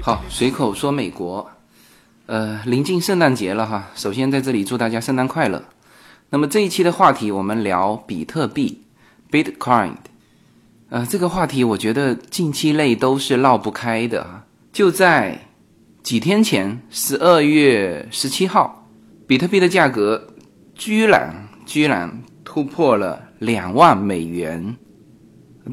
好随口说美国。呃临近圣诞节了哈首先在这里祝大家圣诞快乐。那么这一期的话题我们聊比特币 bitcoin 呃，这个话题我觉得近期内都是绕不开的啊。就在几天前，十二月十七号，比特币的价格居然居然突破了两万美元。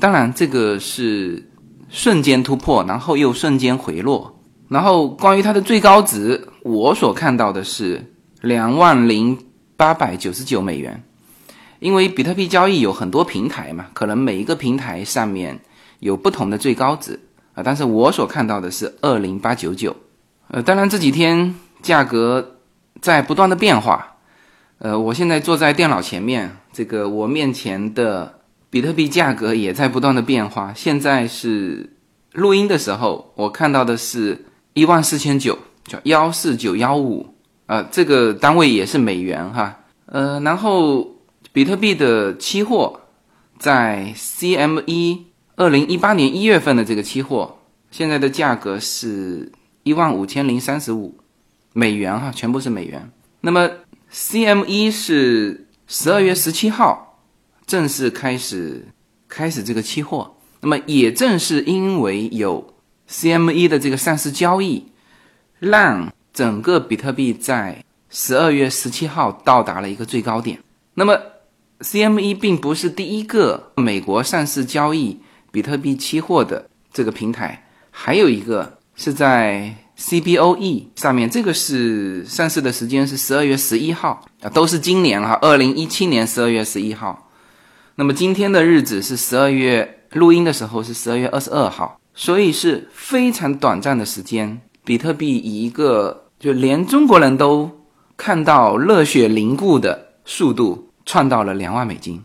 当然，这个是瞬间突破，然后又瞬间回落。然后关于它的最高值，我所看到的是两万零八百九十九美元。因为比特币交易有很多平台嘛，可能每一个平台上面有不同的最高值啊，但是我所看到的是二零八九九。呃，当然这几天价格在不断的变化。呃，我现在坐在电脑前面，这个我面前的比特币价格也在不断的变化。现在是录音的时候，我看到的是一万四千九，叫幺四九幺五，呃，这个单位也是美元哈。呃，然后。比特币的期货在 CME 二零一八年一月份的这个期货，现在的价格是一万五千零三十五美元哈，全部是美元。那么 CME 是十二月十七号正式开始开始这个期货，那么也正是因为有 CME 的这个上市交易，让整个比特币在十二月十七号到达了一个最高点。那么 CME 并不是第一个美国上市交易比特币期货的这个平台，还有一个是在 CBOE 上面，这个是上市的时间是十二月十一号啊，都是今年哈，二零一七年十二月十一号。那么今天的日子是十二月，录音的时候是十二月二十二号，所以是非常短暂的时间，比特币以一个就连中国人都看到热血凝固的速度。创到了两万美金，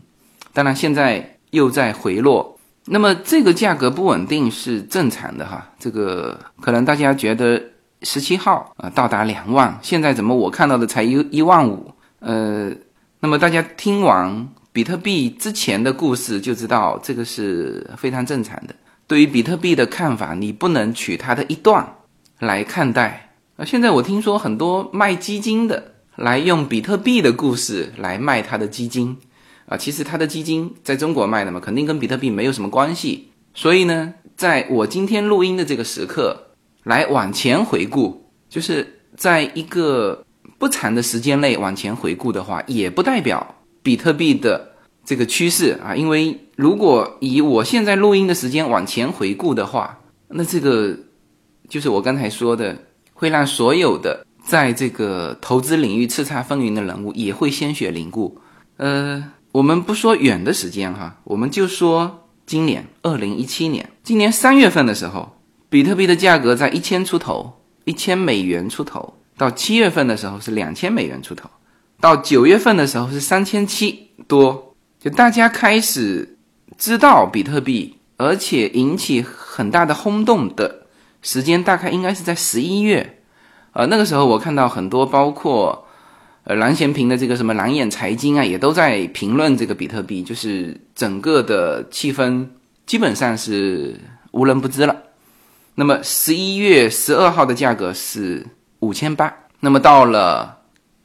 当然现在又在回落，那么这个价格不稳定是正常的哈。这个可能大家觉得十七号啊到达两万，现在怎么我看到的才一一万五？呃，那么大家听完比特币之前的故事就知道这个是非常正常的。对于比特币的看法，你不能取它的一段来看待啊。现在我听说很多卖基金的。来用比特币的故事来卖他的基金，啊，其实他的基金在中国卖的嘛，肯定跟比特币没有什么关系。所以呢，在我今天录音的这个时刻，来往前回顾，就是在一个不长的时间内往前回顾的话，也不代表比特币的这个趋势啊。因为如果以我现在录音的时间往前回顾的话，那这个就是我刚才说的，会让所有的。在这个投资领域叱咤风云的人物也会鲜血凝固。呃，我们不说远的时间哈，我们就说今年二零一七年，今年三月份的时候，比特币的价格在一千出头，一千美元出头；到七月份的时候是两千美元出头；到九月份的时候是三千七多。就大家开始知道比特币，而且引起很大的轰动的时间，大概应该是在十一月。呃，那个时候我看到很多，包括呃蓝贤平的这个什么蓝眼财经啊，也都在评论这个比特币，就是整个的气氛基本上是无人不知了。那么十一月十二号的价格是五千八，那么到了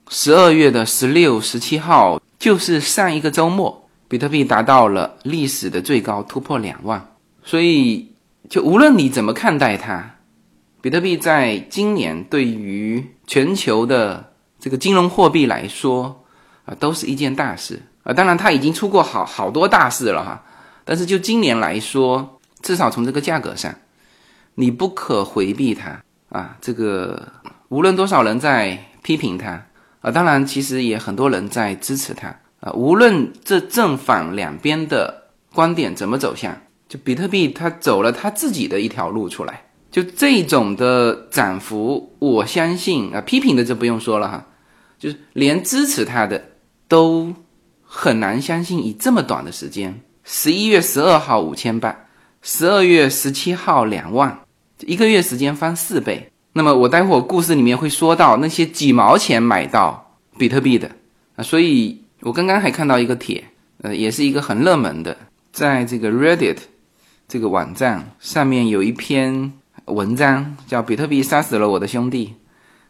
十二月的十六、十七号，就是上一个周末，比特币达到了历史的最高，突破两万。所以，就无论你怎么看待它。比特币在今年对于全球的这个金融货币来说啊，都是一件大事啊。当然，它已经出过好好多大事了哈。但是就今年来说，至少从这个价格上，你不可回避它啊。这个无论多少人在批评它啊，当然其实也很多人在支持它啊。无论这正反两边的观点怎么走向，就比特币它走了它自己的一条路出来。就这种的涨幅，我相信啊，批评的就不用说了哈，就是连支持他的都很难相信，以这么短的时间，十一月十二号五千八，十二月十七号两万，一个月时间翻四倍。那么我待会儿故事里面会说到那些几毛钱买到比特币的啊，所以我刚刚还看到一个帖，呃，也是一个很热门的，在这个 Reddit 这个网站上面有一篇文章叫《比特币杀死了我的兄弟》，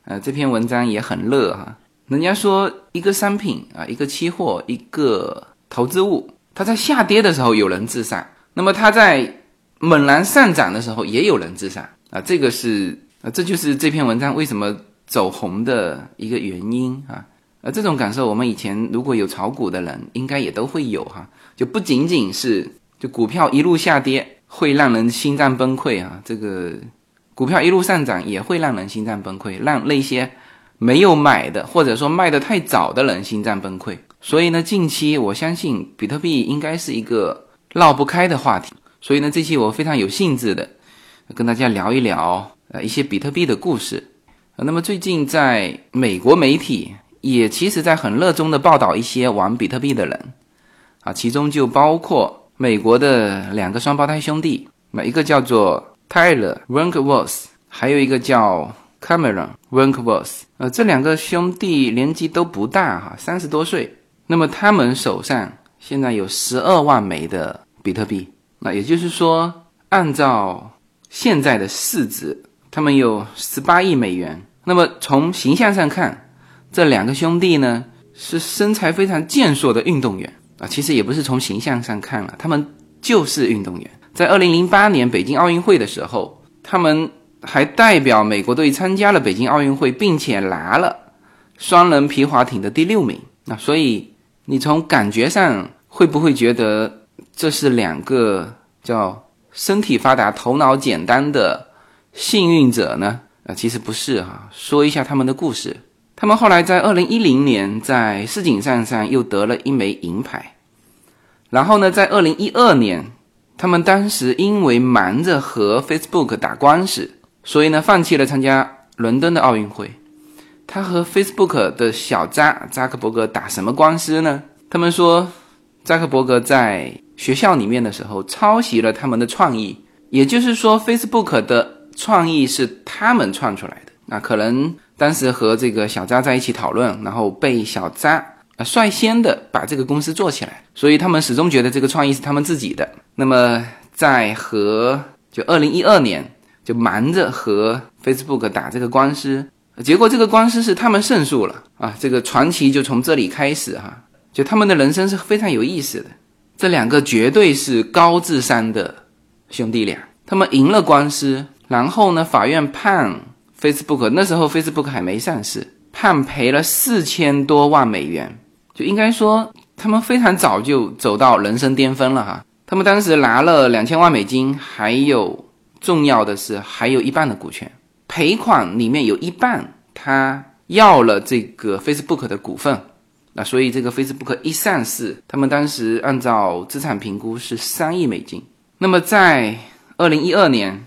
呃，这篇文章也很热哈。人家说一个商品啊，一个期货，一个投资物，它在下跌的时候有人自杀，那么它在猛然上涨的时候也有人自杀啊，这个是。啊，这就是这篇文章为什么走红的一个原因啊！呃，这种感受我们以前如果有炒股的人，应该也都会有哈。就不仅仅是就股票一路下跌会让人心脏崩溃啊，这个股票一路上涨也会让人心脏崩溃，让那些没有买的或者说卖的太早的人心脏崩溃。所以呢，近期我相信比特币应该是一个绕不开的话题。所以呢，这期我非常有兴致的跟大家聊一聊。呃，一些比特币的故事。那么最近在美国媒体也其实在很热衷的报道一些玩比特币的人，啊，其中就包括美国的两个双胞胎兄弟，那一个叫做 Tyler Winklevoss，还有一个叫 Cameron Winklevoss。呃，这两个兄弟年纪都不大哈，三十多岁。那么他们手上现在有十二万枚的比特币，那也就是说，按照现在的市值。他们有十八亿美元。那么从形象上看，这两个兄弟呢是身材非常健硕的运动员啊。其实也不是从形象上看了，他们就是运动员。在二零零八年北京奥运会的时候，他们还代表美国队参加了北京奥运会，并且拿了双人皮划艇的第六名。那所以你从感觉上会不会觉得这是两个叫身体发达、头脑简单的？幸运者呢？啊，其实不是哈。说一下他们的故事。他们后来在二零一零年在世锦赛上又得了一枚银牌。然后呢，在二零一二年，他们当时因为忙着和 Facebook 打官司，所以呢，放弃了参加伦敦的奥运会。他和 Facebook 的小扎扎克伯格打什么官司呢？他们说，扎克伯格在学校里面的时候抄袭了他们的创意，也就是说，Facebook 的。创意是他们创出来的，那可能当时和这个小扎在一起讨论，然后被小扎啊率先的把这个公司做起来，所以他们始终觉得这个创意是他们自己的。那么在和就二零一二年就忙着和 Facebook 打这个官司，结果这个官司是他们胜诉了啊，这个传奇就从这里开始哈，就他们的人生是非常有意思的，这两个绝对是高智商的兄弟俩，他们赢了官司。然后呢？法院判 Facebook 那时候 Facebook 还没上市，判赔了四千多万美元，就应该说他们非常早就走到人生巅峰了哈。他们当时拿了两千万美金，还有重要的是还有一半的股权，赔款里面有一半他要了这个 Facebook 的股份，那所以这个 Facebook 一上市，他们当时按照资产评估是三亿美金。那么在二零一二年。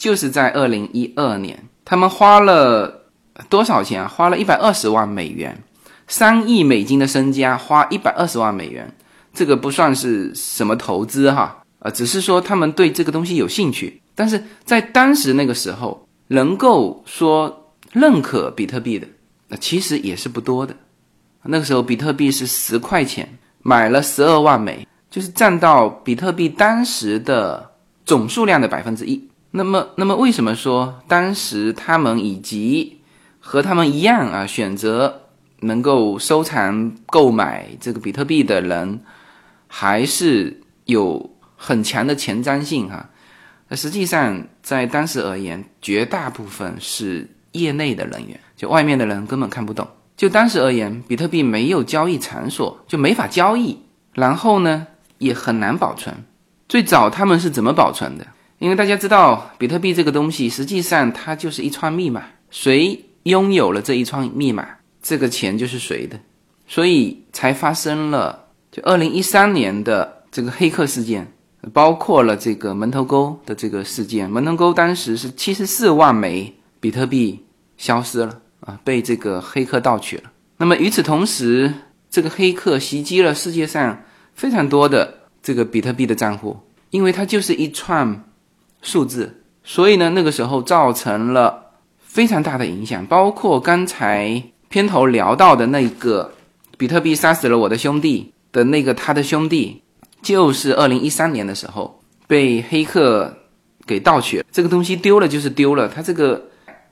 就是在二零一二年，他们花了多少钱啊？花了一百二十万美元，三亿美金的身家，花一百二十万美元，这个不算是什么投资哈，呃，只是说他们对这个东西有兴趣。但是在当时那个时候，能够说认可比特币的，那其实也是不多的。那个时候比特币是十块钱，买了十二万枚，就是占到比特币当时的总数量的百分之一。那么，那么为什么说当时他们以及和他们一样啊，选择能够收藏、购买这个比特币的人，还是有很强的前瞻性哈？那实际上在当时而言，绝大部分是业内的人员，就外面的人根本看不懂。就当时而言，比特币没有交易场所，就没法交易，然后呢，也很难保存。最早他们是怎么保存的？因为大家知道，比特币这个东西实际上它就是一串密码，谁拥有了这一串密码，这个钱就是谁的，所以才发生了就二零一三年的这个黑客事件，包括了这个门头沟的这个事件。门头沟当时是七十四万枚比特币消失了啊，被这个黑客盗取了。那么与此同时，这个黑客袭击了世界上非常多的这个比特币的账户。因为它就是一串数字，所以呢，那个时候造成了非常大的影响，包括刚才片头聊到的那个比特币杀死了我的兄弟的那个他的兄弟，就是二零一三年的时候被黑客给盗取。了，这个东西丢了就是丢了，它这个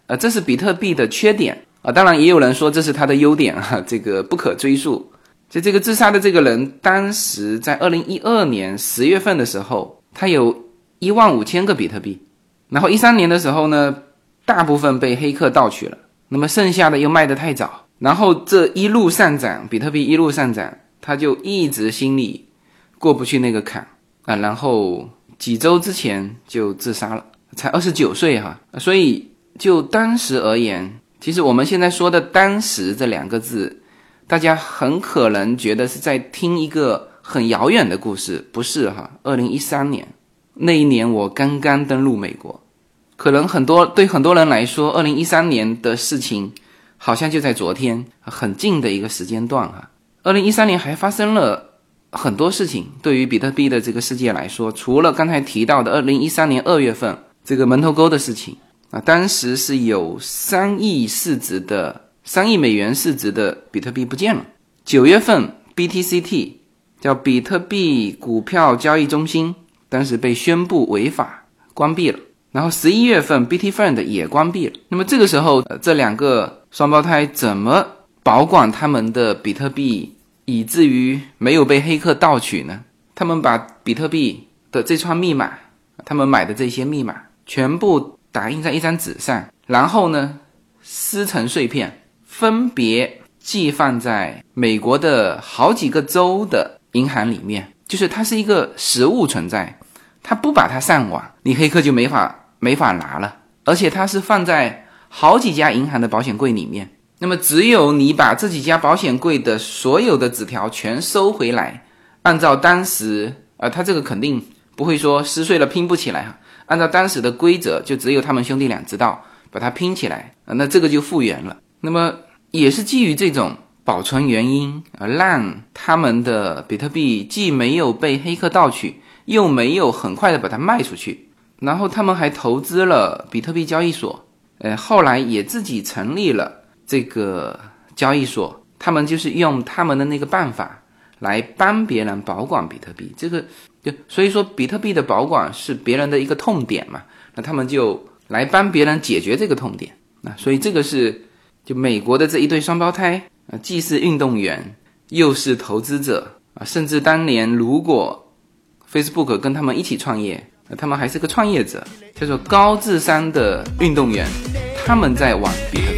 呃，这是比特币的缺点。啊，当然也有人说这是它的优点哈，这个不可追溯。就这个自杀的这个人，当时在二零一二年十月份的时候，他有一万五千个比特币，然后一三年的时候呢，大部分被黑客盗取了，那么剩下的又卖得太早，然后这一路上涨，比特币一路上涨，他就一直心里过不去那个坎啊，然后几周之前就自杀了，才二十九岁哈，所以就当时而言，其实我们现在说的“当时”这两个字。大家很可能觉得是在听一个很遥远的故事，不是哈？二零一三年那一年，我刚刚登陆美国，可能很多对很多人来说，二零一三年的事情好像就在昨天，很近的一个时间段哈。二零一三年还发生了很多事情，对于比特币的这个世界来说，除了刚才提到的二零一三年二月份这个门头沟的事情啊，当时是有三亿市值的。三亿美元市值的比特币不见了。九月份，BTCT 叫比特币股票交易中心，当时被宣布违法关闭了。然后十一月份，Bitfund 也关闭了。那么这个时候，这两个双胞胎怎么保管他们的比特币，以至于没有被黑客盗取呢？他们把比特币的这串密码，他们买的这些密码，全部打印在一张纸上，然后呢，撕成碎片。分别寄放在美国的好几个州的银行里面，就是它是一个实物存在，它不把它上网，你黑客就没法没法拿了。而且它是放在好几家银行的保险柜里面，那么只有你把这几家保险柜的所有的纸条全收回来，按照当时，呃，他这个肯定不会说撕碎了拼不起来哈，按照当时的规则，就只有他们兄弟俩知道把它拼起来，啊，那这个就复原了。那么。也是基于这种保存原因啊，让他们的比特币既没有被黑客盗取，又没有很快的把它卖出去。然后他们还投资了比特币交易所，呃，后来也自己成立了这个交易所。他们就是用他们的那个办法来帮别人保管比特币。这个就所以说，比特币的保管是别人的一个痛点嘛，那他们就来帮别人解决这个痛点。那所以这个是。就美国的这一对双胞胎啊，既是运动员，又是投资者啊，甚至当年如果 Facebook 跟他们一起创业，他们还是个创业者，叫做高智商的运动员，他们在玩比特币。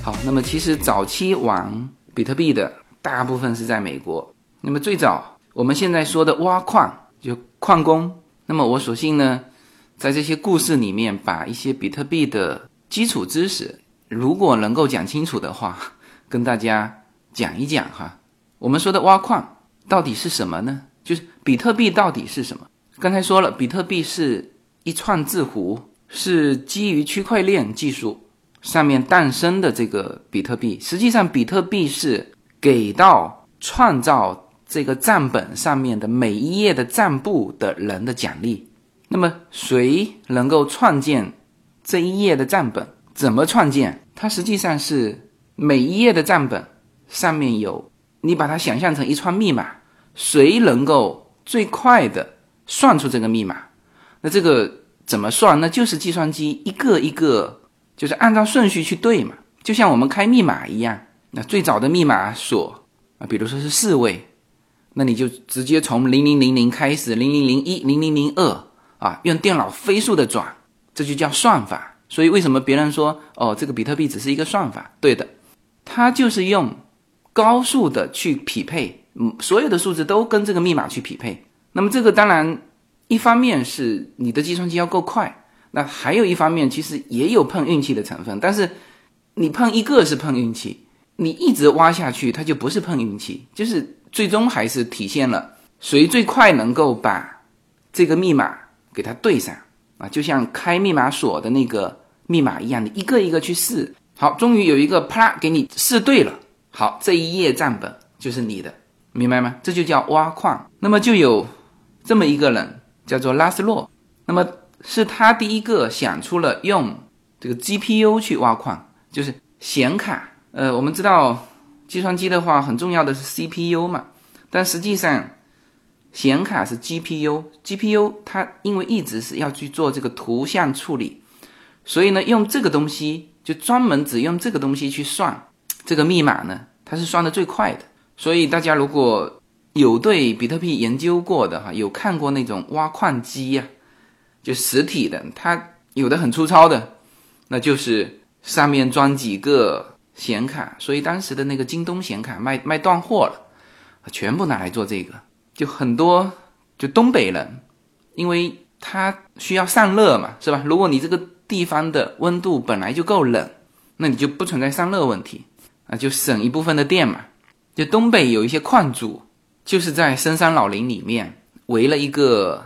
好，那么其实早期玩比特币的大部分是在美国。那么最早我们现在说的挖矿就矿工，那么我索性呢，在这些故事里面把一些比特币的基础知识，如果能够讲清楚的话，跟大家讲一讲哈。我们说的挖矿到底是什么呢？就是比特币到底是什么？刚才说了，比特币是一串字符，是基于区块链技术上面诞生的这个比特币。实际上，比特币是给到创造这个账本上面的每一页的账簿的人的奖励。那么，谁能够创建这一页的账本？怎么创建？它实际上是每一页的账本上面有，你把它想象成一串密码，谁能够最快的算出这个密码？那这个怎么算？那就是计算机一个一个，就是按照顺序去对嘛，就像我们开密码一样。那最早的密码锁啊，比如说是四位，那你就直接从零零零零开始，零零零一、零零零二啊，用电脑飞速的转，这就叫算法。所以为什么别人说哦，这个比特币只是一个算法？对的，它就是用高速的去匹配，嗯，所有的数字都跟这个密码去匹配。那么这个当然。一方面是你的计算机要够快，那还有一方面其实也有碰运气的成分。但是你碰一个是碰运气，你一直挖下去，它就不是碰运气，就是最终还是体现了谁最快能够把这个密码给它对上啊，就像开密码锁的那个密码一样，你一个一个去试。好，终于有一个啪给你试对了，好，这一页账本就是你的，明白吗？这就叫挖矿。那么就有这么一个人。叫做拉斯洛，那么是他第一个想出了用这个 GPU 去挖矿，就是显卡。呃，我们知道计算机的话很重要的是 CPU 嘛，但实际上显卡是 GPU，GPU 它因为一直是要去做这个图像处理，所以呢用这个东西就专门只用这个东西去算这个密码呢，它是算的最快的。所以大家如果有对比特币研究过的哈，有看过那种挖矿机呀，就实体的，它有的很粗糙的，那就是上面装几个显卡，所以当时的那个京东显卡卖卖断货了，全部拿来做这个，就很多就东北人，因为他需要散热嘛，是吧？如果你这个地方的温度本来就够冷，那你就不存在散热问题啊，就省一部分的电嘛。就东北有一些矿主。就是在深山老林里面围了一个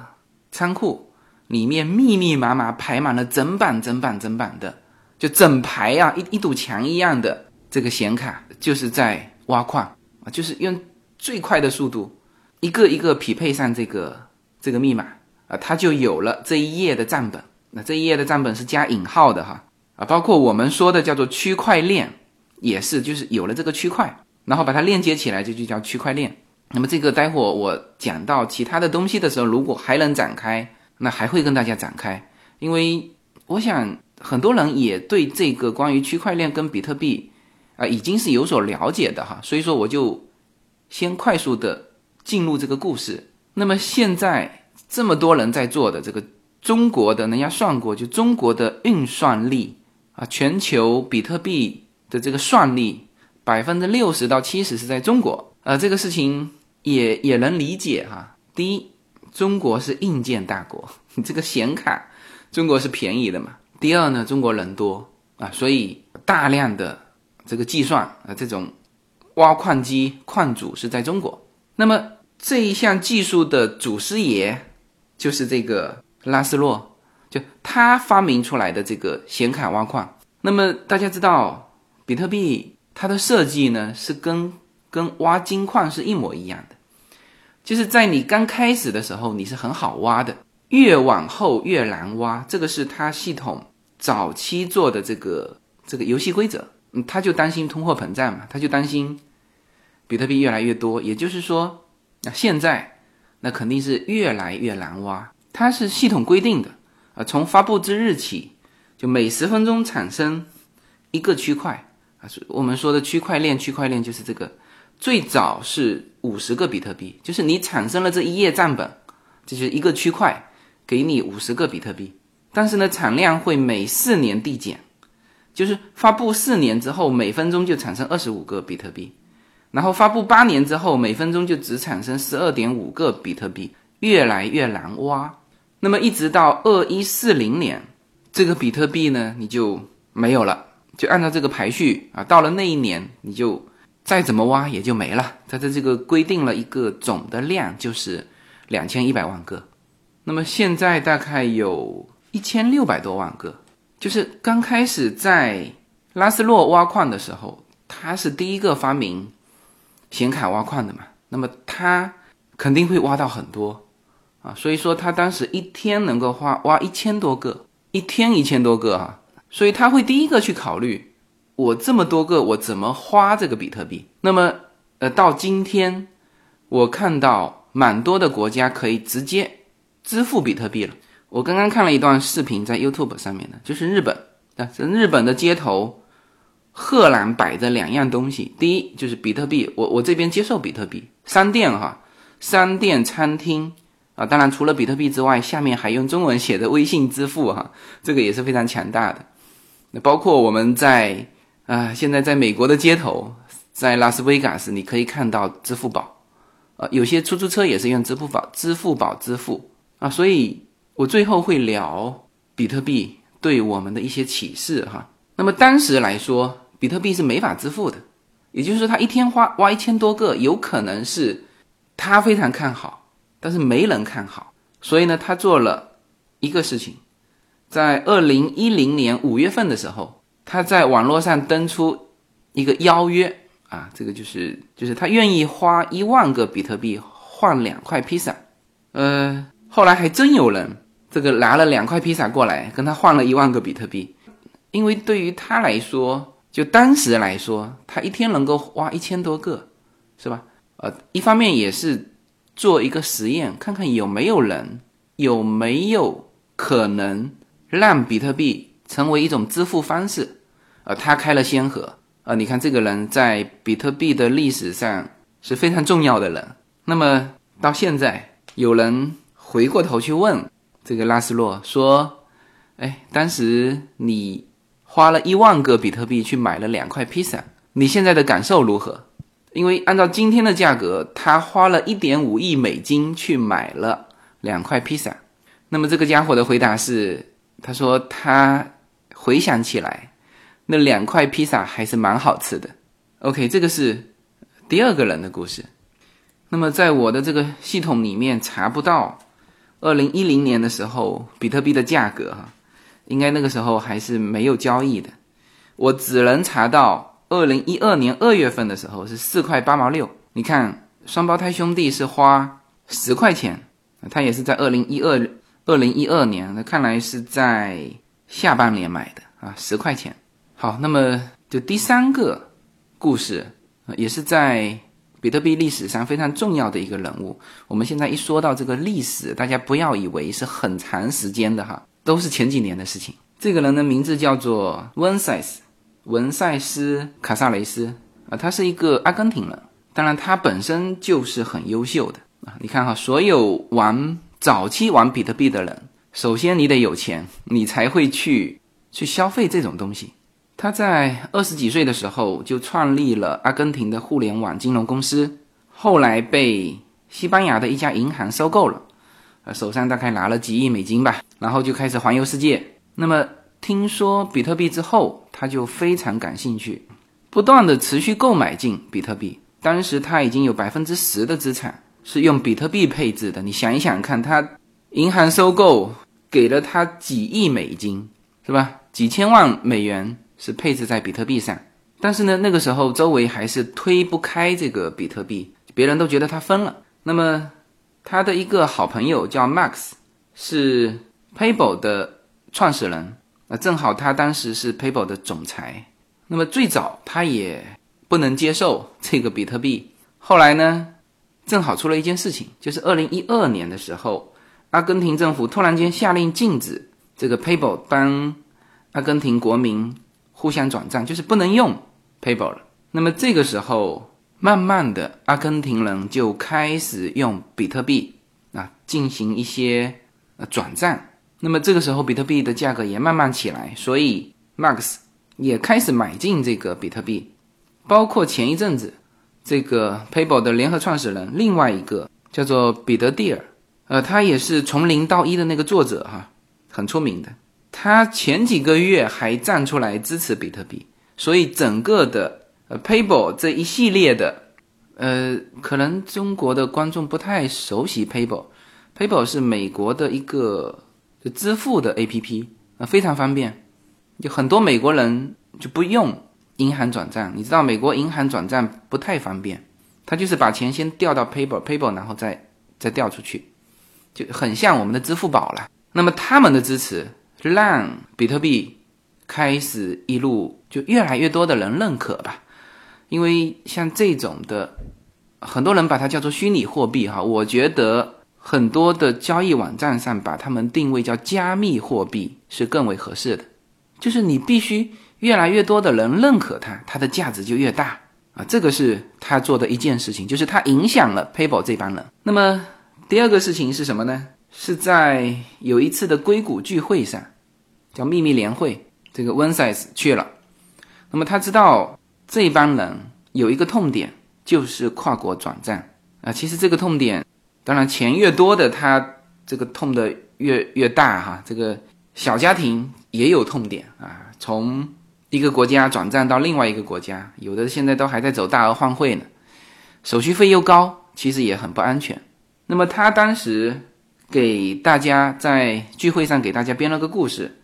仓库，里面密密麻麻排满了整板整板整板的，就整排啊一一堵墙一样的这个显卡，就是在挖矿啊，就是用最快的速度一个一个匹配上这个这个密码啊，它就有了这一页的账本。那这一页的账本是加引号的哈啊，包括我们说的叫做区块链也是，就是有了这个区块，然后把它链接起来，这就叫区块链。那么这个待会我讲到其他的东西的时候，如果还能展开，那还会跟大家展开，因为我想很多人也对这个关于区块链跟比特币啊已经是有所了解的哈，所以说我就先快速的进入这个故事。那么现在这么多人在做的这个中国的，人家算过，就中国的运算力啊，全球比特币的这个算力百分之六十到七十是在中国，呃，这个事情。也也能理解哈。第一，中国是硬件大国，你 这个显卡，中国是便宜的嘛。第二呢，中国人多啊，所以大量的这个计算啊，这种挖矿机矿主是在中国。那么这一项技术的祖师爷就是这个拉斯洛，就他发明出来的这个显卡挖矿。那么大家知道，比特币它的设计呢是跟。跟挖金矿是一模一样，就是在你刚开始的时候，你是很好挖的，越往后越难挖。这个是他系统早期做的这个这个游戏规则，嗯，他就担心通货膨胀嘛，他就担心比特币越来越多。也就是说，那现在那肯定是越来越难挖，它是系统规定的啊，从发布之日起，就每十分钟产生一个区块啊，我们说的区块链，区块链就是这个。最早是五十个比特币，就是你产生了这一页账本，就是一个区块，给你五十个比特币。但是呢，产量会每四年递减，就是发布四年之后，每分钟就产生二十五个比特币，然后发布八年之后，每分钟就只产生十二点五个比特币，越来越难挖。那么一直到二一四零年，这个比特币呢，你就没有了，就按照这个排序啊，到了那一年你就。再怎么挖也就没了。它的这个规定了一个总的量，就是两千一百万个。那么现在大概有一千六百多万个。就是刚开始在拉斯洛挖矿的时候，他是第一个发明显卡挖矿的嘛。那么他肯定会挖到很多啊，所以说他当时一天能够挖挖一千多个，一天一千多个啊。所以他会第一个去考虑。我这么多个，我怎么花这个比特币？那么，呃，到今天，我看到蛮多的国家可以直接支付比特币了。我刚刚看了一段视频，在 YouTube 上面的，就是日本啊，这日本的街头，赫然摆着两样东西。第一就是比特币，我我这边接受比特币，商店哈，商店、餐厅啊，当然除了比特币之外，下面还用中文写的微信支付哈，这个也是非常强大的。那包括我们在啊，现在在美国的街头，在拉斯维加斯，你可以看到支付宝，啊，有些出租车也是用支付宝、支付宝支付啊，所以。我最后会聊比特币对我们的一些启示哈。那么当时来说，比特币是没法支付的，也就是说，他一天花挖一千多个，有可能是他非常看好，但是没人看好，所以呢，他做了一个事情，在二零一零年五月份的时候，他在网络上登出一个邀约啊，这个就是就是他愿意花一万个比特币换两块披萨，呃，后来还真有人。这个拿了两块披萨过来，跟他换了一万个比特币，因为对于他来说，就当时来说，他一天能够挖一千多个，是吧？呃，一方面也是做一个实验，看看有没有人有没有可能让比特币成为一种支付方式，呃，他开了先河，呃，你看这个人在比特币的历史上是非常重要的人。那么到现在，有人回过头去问。这个拉斯洛说：“哎，当时你花了一万个比特币去买了两块披萨，你现在的感受如何？因为按照今天的价格，他花了一点五亿美金去买了两块披萨。那么这个家伙的回答是：他说他回想起来，那两块披萨还是蛮好吃的。OK，这个是第二个人的故事。那么在我的这个系统里面查不到。”二零一零年的时候，比特币的价格哈，应该那个时候还是没有交易的。我只能查到二零一二年二月份的时候是四块八毛六。你看，双胞胎兄弟是花十块钱，他也是在二零一二二零一二年，那看来是在下半年买的啊，十块钱。好，那么就第三个故事，也是在。比特币历史上非常重要的一个人物，我们现在一说到这个历史，大家不要以为是很长时间的哈，都是前几年的事情。这个人的名字叫做文塞斯，文塞斯卡萨雷斯啊，他是一个阿根廷人，当然他本身就是很优秀的啊。你看哈，所有玩早期玩比特币的人，首先你得有钱，你才会去去消费这种东西。他在二十几岁的时候就创立了阿根廷的互联网金融公司，后来被西班牙的一家银行收购了，呃，手上大概拿了几亿美金吧，然后就开始环游世界。那么听说比特币之后，他就非常感兴趣，不断的持续购买进比特币。当时他已经有百分之十的资产是用比特币配置的。你想一想看，他银行收购给了他几亿美金，是吧？几千万美元。是配置在比特币上，但是呢，那个时候周围还是推不开这个比特币，别人都觉得他疯了。那么，他的一个好朋友叫 Max，是 Paypal 的创始人，那正好他当时是 Paypal 的总裁。那么最早他也不能接受这个比特币，后来呢，正好出了一件事情，就是二零一二年的时候，阿根廷政府突然间下令禁止这个 Paypal 帮阿根廷国民。互相转账就是不能用 PayPal 了。那么这个时候，慢慢的，阿根廷人就开始用比特币啊进行一些呃转账。那么这个时候，比特币的价格也慢慢起来，所以 Max 也开始买进这个比特币。包括前一阵子，这个 PayPal 的联合创始人，另外一个叫做彼得蒂尔，呃，他也是从零到一的那个作者哈，很出名的。他前几个月还站出来支持比特币，所以整个的呃 PayPal 这一系列的，呃，可能中国的观众不太熟悉 PayPal。PayPal 是美国的一个支付的 APP，啊，非常方便，就很多美国人就不用银行转账。你知道美国银行转账不太方便，他就是把钱先调到 PayPal，PayPal 然后再再调出去，就很像我们的支付宝了。那么他们的支持。让比特币开始一路就越来越多的人认可吧。因为像这种的，很多人把它叫做虚拟货币哈，我觉得很多的交易网站上把它们定位叫加密货币是更为合适的。就是你必须越来越多的人认可它，它的价值就越大啊。这个是他做的一件事情，就是他影响了 PayPal 这帮人。那么第二个事情是什么呢？是在有一次的硅谷聚会上，叫秘密联会，这个 One Size 去了。那么他知道。这帮人有一个痛点，就是跨国转账啊。其实这个痛点，当然钱越多的，他这个痛的越越大哈。这个小家庭也有痛点啊，从一个国家转账到另外一个国家，有的现在都还在走大额换汇呢，手续费又高，其实也很不安全。那么他当时给大家在聚会上给大家编了个故事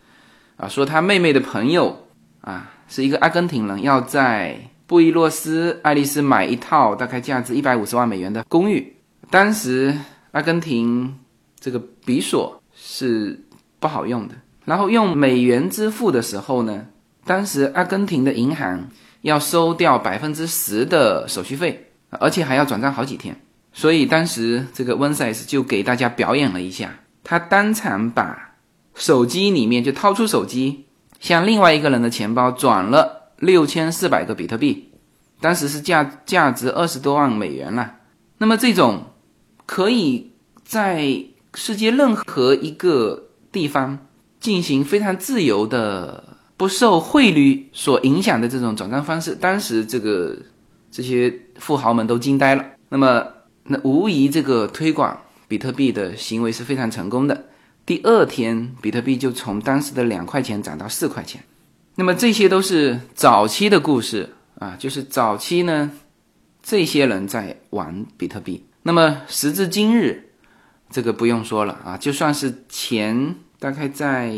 啊，说他妹妹的朋友啊。是一个阿根廷人要在布宜诺斯艾利斯买一套大概价值一百五十万美元的公寓。当时阿根廷这个比索是不好用的，然后用美元支付的时候呢，当时阿根廷的银行要收掉百分之十的手续费，而且还要转账好几天。所以当时这个温塞斯就给大家表演了一下，他当场把手机里面就掏出手机。向另外一个人的钱包转了六千四百个比特币，当时是价价值二十多万美元了。那么这种可以在世界任何一个地方进行非常自由的、不受汇率所影响的这种转账方式，当时这个这些富豪们都惊呆了。那么那无疑这个推广比特币的行为是非常成功的。第二天，比特币就从当时的两块钱涨到四块钱。那么这些都是早期的故事啊，就是早期呢，这些人在玩比特币。那么时至今日，这个不用说了啊，就算是前大概在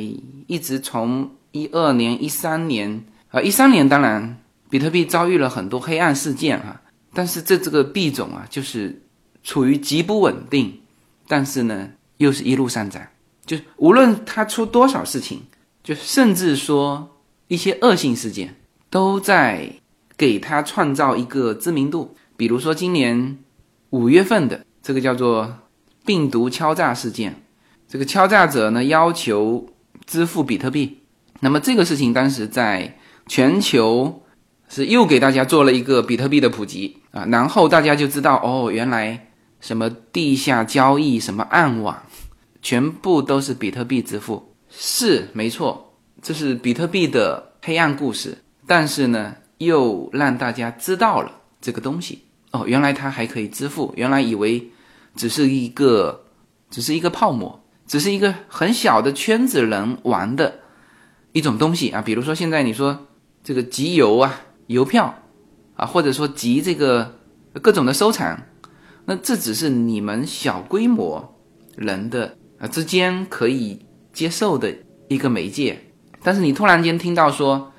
一直从一二年、一三年啊，一三年当然比特币遭遇了很多黑暗事件啊，但是这这个币种啊，就是处于极不稳定，但是呢，又是一路上涨。就无论他出多少事情，就甚至说一些恶性事件，都在给他创造一个知名度。比如说今年五月份的这个叫做病毒敲诈事件，这个敲诈者呢要求支付比特币，那么这个事情当时在全球是又给大家做了一个比特币的普及啊，然后大家就知道哦，原来什么地下交易，什么暗网。全部都是比特币支付，是没错，这是比特币的黑暗故事。但是呢，又让大家知道了这个东西哦，原来它还可以支付。原来以为只是一个，只是一个泡沫，只是一个很小的圈子人玩的一种东西啊。比如说现在你说这个集邮啊、邮票啊，或者说集这个各种的收藏，那这只是你们小规模人的。啊，之间可以接受的一个媒介，但是你突然间听到说，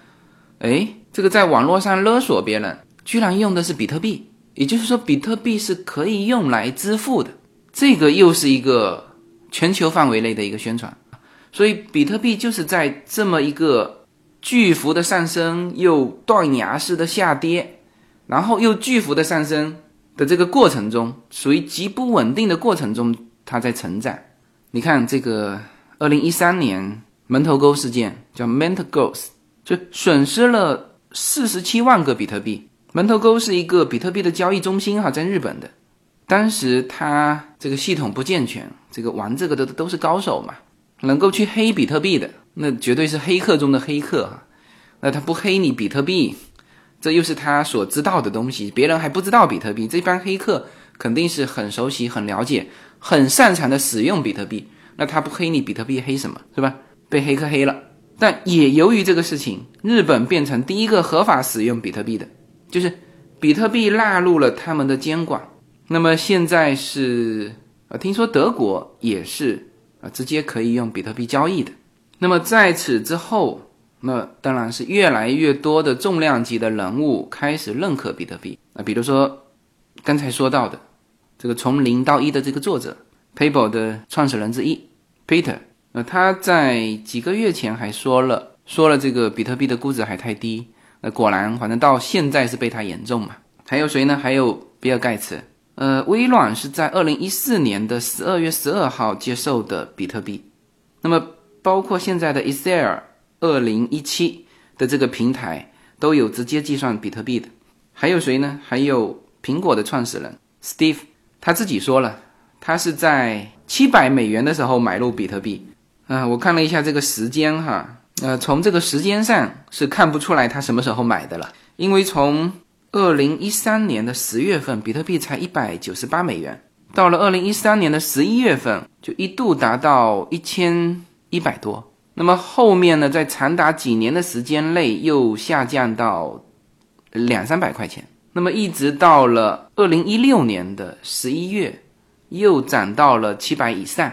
哎，这个在网络上勒索别人，居然用的是比特币，也就是说，比特币是可以用来支付的，这个又是一个全球范围内的一个宣传，所以比特币就是在这么一个巨幅的上升又断崖式的下跌，然后又巨幅的上升的这个过程中，属于极不稳定的过程中，它在成长。你看这个二零一三年门头沟事件，叫 Ment Goes，就损失了四十七万个比特币。门头沟是一个比特币的交易中心，哈，在日本的。当时它这个系统不健全，这个玩这个的都是高手嘛，能够去黑比特币的，那绝对是黑客中的黑客哈。那他不黑你比特币，这又是他所知道的东西，别人还不知道比特币，这帮黑客肯定是很熟悉、很了解。很擅长的使用比特币，那他不黑你比特币黑什么是吧？被黑客黑了，但也由于这个事情，日本变成第一个合法使用比特币的，就是比特币纳入了他们的监管。那么现在是啊，听说德国也是啊，直接可以用比特币交易的。那么在此之后，那当然是越来越多的重量级的人物开始认可比特币啊，比如说刚才说到的。这个从零到一的这个作者，PayPal 的创始人之一 Peter，呃，他在几个月前还说了说了这个比特币的估值还太低。那果然，反正到现在是被他言中嘛。还有谁呢？还有比尔盖茨。呃，微软是在二零一四年的十二月十二号接受的比特币。那么，包括现在的 Ether 二零一七的这个平台都有直接计算比特币的。还有谁呢？还有苹果的创始人 Steve，他自己说了，他是在七百美元的时候买入比特币。啊，我看了一下这个时间哈。呃，从这个时间上是看不出来他什么时候买的了，因为从二零一三年的十月份，比特币才一百九十八美元，到了二零一三年的十一月份，就一度达到一千一百多。那么后面呢，在长达几年的时间内又下降到两三百块钱，那么一直到了二零一六年的十一月，又涨到了七百以上。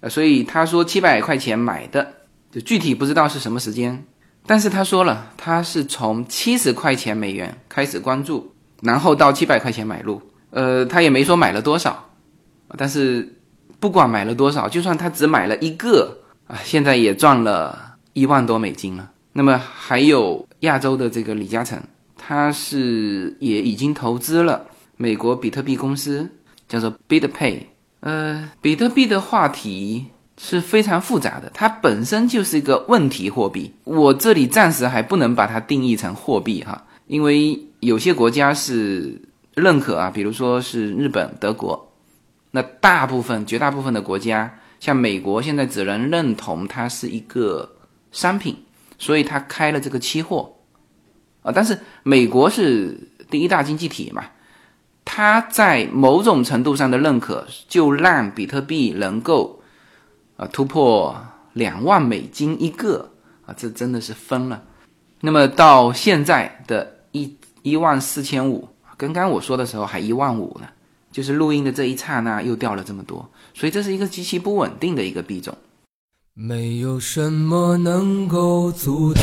呃，所以他说七百块钱买的。就具体不知道是什么时间，但是他说了，他是从七十块钱美元开始关注，然后到七百块钱买入。呃，他也没说买了多少，但是不管买了多少，就算他只买了一个啊，现在也赚了一万多美金了。那么还有亚洲的这个李嘉诚，他是也已经投资了美国比特币公司，叫做 BitPay。呃，比特币的话题。是非常复杂的，它本身就是一个问题货币。我这里暂时还不能把它定义成货币哈，因为有些国家是认可啊，比如说是日本、德国，那大部分、绝大部分的国家，像美国，现在只能认同它是一个商品，所以它开了这个期货啊。但是美国是第一大经济体嘛，它在某种程度上的认可，就让比特币能够。啊，突破两万美金一个啊，这真的是疯了。那么到现在的一一万四千五，刚刚我说的时候还一万五呢，就是录音的这一刹那又掉了这么多，所以这是一个极其不稳定的一个币种。没有什么能够阻挡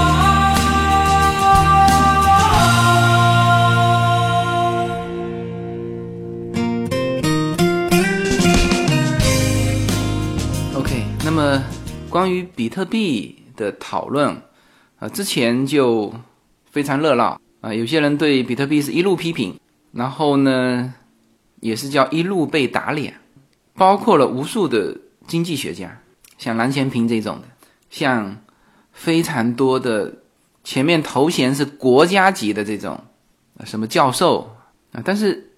关于比特币。的讨论啊，之前就非常热闹啊。有些人对比特币是一路批评，然后呢，也是叫一路被打脸，包括了无数的经济学家，像蓝前平这种的，像非常多的前面头衔是国家级的这种什么教授啊。但是，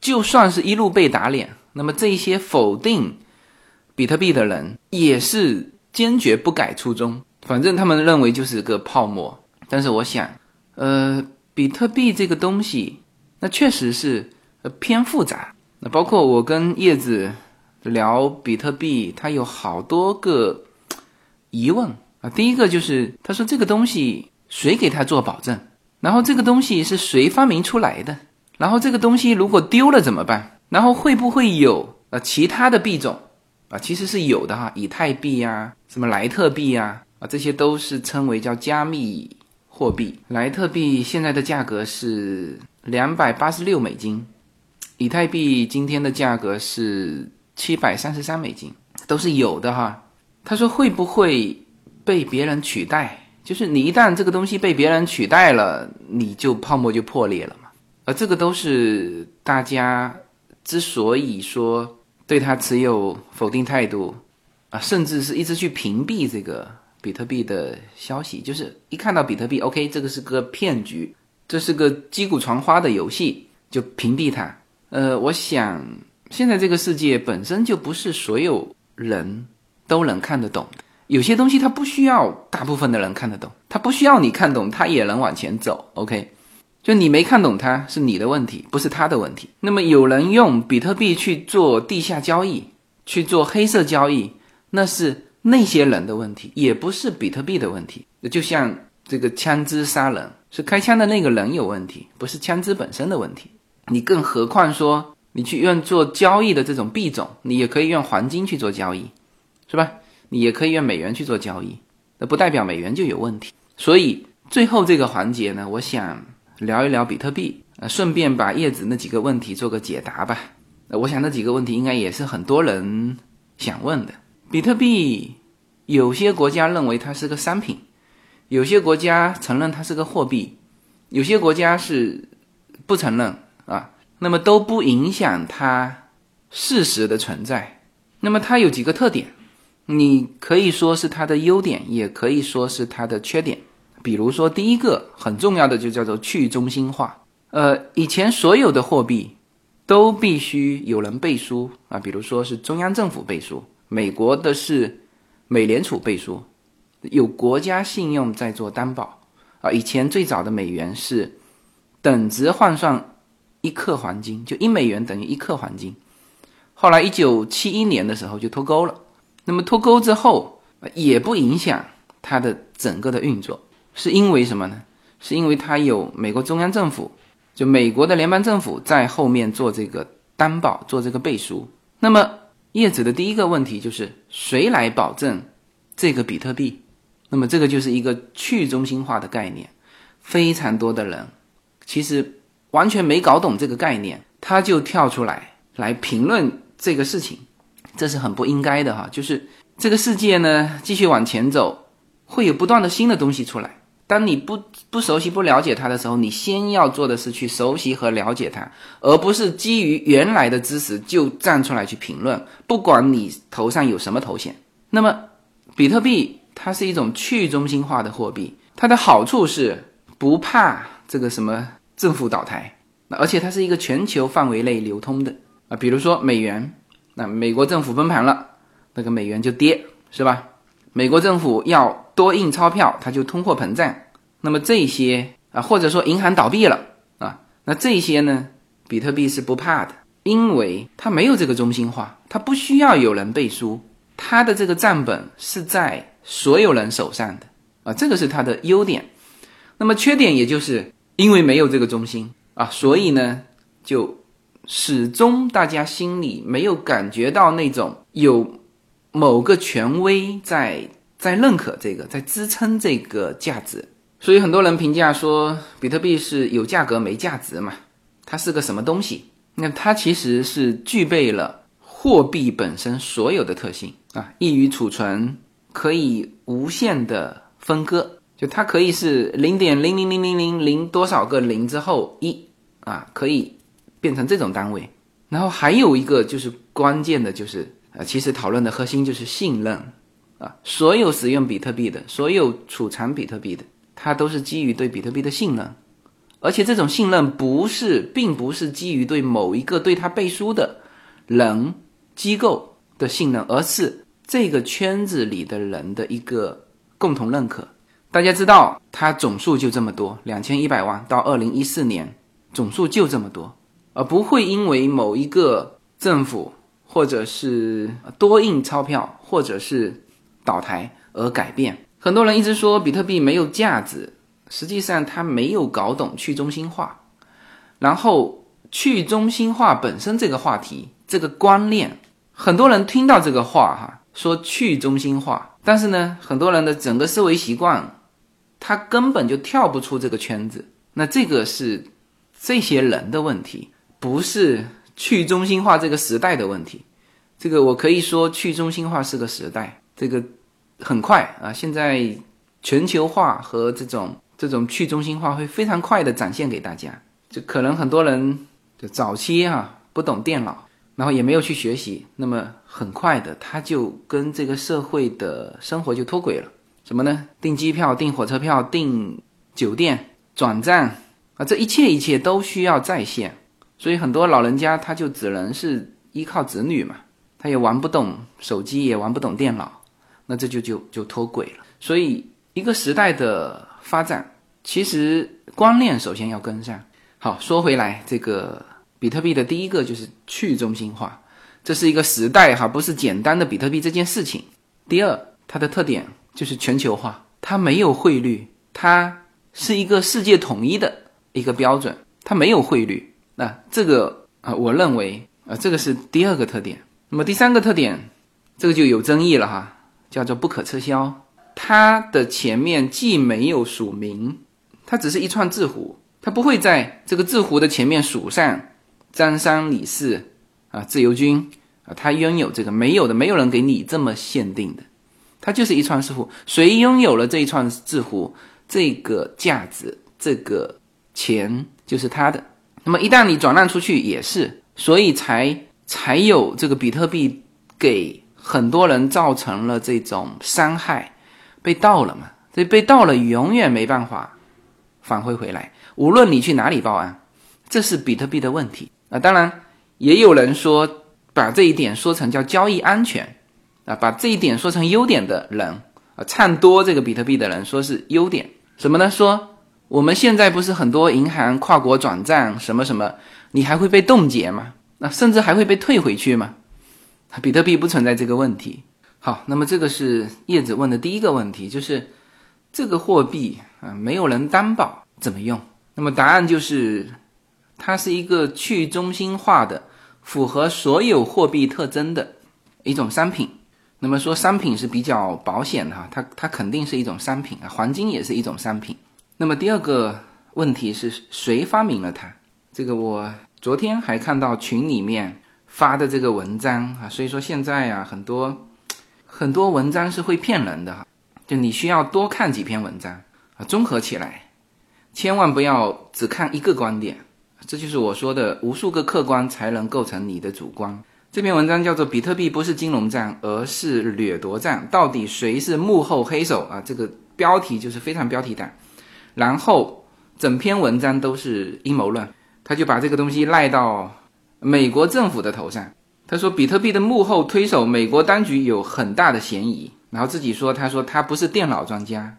就算是一路被打脸，那么这些否定比特币的人也是。坚决不改初衷，反正他们认为就是个泡沫。但是我想，呃，比特币这个东西，那确实是呃偏复杂。那包括我跟叶子聊比特币，他有好多个疑问啊。第一个就是，他说这个东西谁给他做保证？然后这个东西是谁发明出来的？然后这个东西如果丢了怎么办？然后会不会有呃其他的币种？啊，其实是有的哈，以太币呀，什么莱特币呀，啊，这些都是称为叫加密货币。莱特币现在的价格是两百八十六美金，以太币今天的价格是七百三十三美金，都是有的哈。他说会不会被别人取代？就是你一旦这个东西被别人取代了，你就泡沫就破裂了嘛。而这个都是大家之所以说。对他持有否定态度，啊，甚至是一直去屏蔽这个比特币的消息，就是一看到比特币，OK，这个是个骗局，这是个击鼓传花的游戏，就屏蔽它。呃，我想现在这个世界本身就不是所有人都能看得懂，有些东西它不需要大部分的人看得懂，它不需要你看懂，它也能往前走。OK，就你没看懂它是你的问题，不是他的问题。那么有人用比特币去做地下交易，去做黑色交易，那是那些人的问题，也不是比特币的问题。就像这个枪支杀人，是开枪的那个人有问题，不是枪支本身的问题。你更何况说，你去用做交易的这种币种，你也可以用黄金去做交易，是吧？你也可以用美元去做交易，那不代表美元就有问题。所以最后这个环节呢，我想聊一聊比特币，呃，顺便把叶子那几个问题做个解答吧。呃，我想那几个问题应该也是很多人想问的。比特币，有些国家认为它是个商品，有些国家承认它是个货币，有些国家是不承认。啊，那么都不影响它事实的存在。那么它有几个特点，你可以说是它的优点，也可以说是它的缺点。比如说，第一个很重要的就叫做去中心化。呃，以前所有的货币都必须有人背书啊，比如说是中央政府背书，美国的是美联储背书，有国家信用在做担保啊。以前最早的美元是等值换算。一克黄金就一美元等于一克黄金，后来一九七一年的时候就脱钩了。那么脱钩之后也不影响它的整个的运作，是因为什么呢？是因为它有美国中央政府，就美国的联邦政府在后面做这个担保，做这个背书。那么叶子的第一个问题就是谁来保证这个比特币？那么这个就是一个去中心化的概念，非常多的人其实。完全没搞懂这个概念，他就跳出来来评论这个事情，这是很不应该的哈。就是这个世界呢，继续往前走，会有不断的新的东西出来。当你不不熟悉、不了解它的时候，你先要做的是去熟悉和了解它，而不是基于原来的知识就站出来去评论。不管你头上有什么头衔，那么比特币它是一种去中心化的货币，它的好处是不怕这个什么。政府倒台，那而且它是一个全球范围内流通的啊，比如说美元，那美国政府崩盘了，那个美元就跌，是吧？美国政府要多印钞票，它就通货膨胀。那么这些啊，或者说银行倒闭了啊，那这些呢，比特币是不怕的，因为它没有这个中心化，它不需要有人背书，它的这个账本是在所有人手上的啊，这个是它的优点。那么缺点也就是。因为没有这个中心啊，所以呢，就始终大家心里没有感觉到那种有某个权威在在认可这个，在支撑这个价值。所以很多人评价说，比特币是有价格没价值嘛？它是个什么东西？那它其实是具备了货币本身所有的特性啊，易于储存，可以无限的分割。就它可以是零点零零零零零零多少个零之后一啊，可以变成这种单位。然后还有一个就是关键的，就是呃，其实讨论的核心就是信任啊。所有使用比特币的，所有储藏比特币的，它都是基于对比特币的信任，而且这种信任不是，并不是基于对某一个对它背书的人机构的信任，而是这个圈子里的人的一个共同认可。大家知道，它总数就这么多，两千一百万到二零一四年，总数就这么多，而不会因为某一个政府或者是多印钞票，或者是倒台而改变。很多人一直说比特币没有价值，实际上他没有搞懂去中心化。然后，去中心化本身这个话题，这个观念，很多人听到这个话哈，说去中心化，但是呢，很多人的整个思维习惯。他根本就跳不出这个圈子，那这个是这些人的问题，不是去中心化这个时代的问题。这个我可以说，去中心化是个时代，这个很快啊，现在全球化和这种这种去中心化会非常快的展现给大家。就可能很多人就早期啊不懂电脑，然后也没有去学习，那么很快的他就跟这个社会的生活就脱轨了。什么呢？订机票、订火车票、订酒店、转账啊，这一切一切都需要在线，所以很多老人家他就只能是依靠子女嘛，他也玩不懂手机，也玩不懂电脑，那这就就就脱轨了。所以一个时代的发展，其实观念首先要跟上。好，说回来，这个比特币的第一个就是去中心化，这是一个时代哈，不是简单的比特币这件事情。第二，它的特点就是全球化，它没有汇率，它是一个世界统一的。一个标准，它没有汇率，那这个啊，我认为啊，这个是第二个特点。那么第三个特点，这个就有争议了哈，叫做不可撤销。它的前面既没有署名，它只是一串字符，它不会在这个字符的前面署上张三李四啊，自由军啊，他拥有这个没有的，没有人给你这么限定的，它就是一串字符，谁拥有了这一串字符，这个价值，这个。钱就是他的，那么一旦你转让出去也是，所以才才有这个比特币给很多人造成了这种伤害，被盗了嘛？这被盗了永远没办法返回回来，无论你去哪里报案，这是比特币的问题啊。当然，也有人说把这一点说成叫交易安全啊，把这一点说成优点的人啊，唱多这个比特币的人说是优点，什么呢？说。我们现在不是很多银行跨国转账什么什么，你还会被冻结吗？那甚至还会被退回去吗？比特币不存在这个问题。好，那么这个是叶子问的第一个问题，就是这个货币啊，没有人担保怎么用？那么答案就是，它是一个去中心化的、符合所有货币特征的一种商品。那么说商品是比较保险的哈，它它肯定是一种商品啊，黄金也是一种商品。那么第二个问题是谁发明了它？这个我昨天还看到群里面发的这个文章啊，所以说现在啊很多很多文章是会骗人的哈，就你需要多看几篇文章啊，综合起来，千万不要只看一个观点，这就是我说的无数个客观才能构成你的主观。这篇文章叫做《比特币不是金融战，而是掠夺战》，到底谁是幕后黑手啊？这个标题就是非常标题党。然后整篇文章都是阴谋论，他就把这个东西赖到美国政府的头上。他说比特币的幕后推手美国当局有很大的嫌疑。然后自己说，他说他不是电脑专家，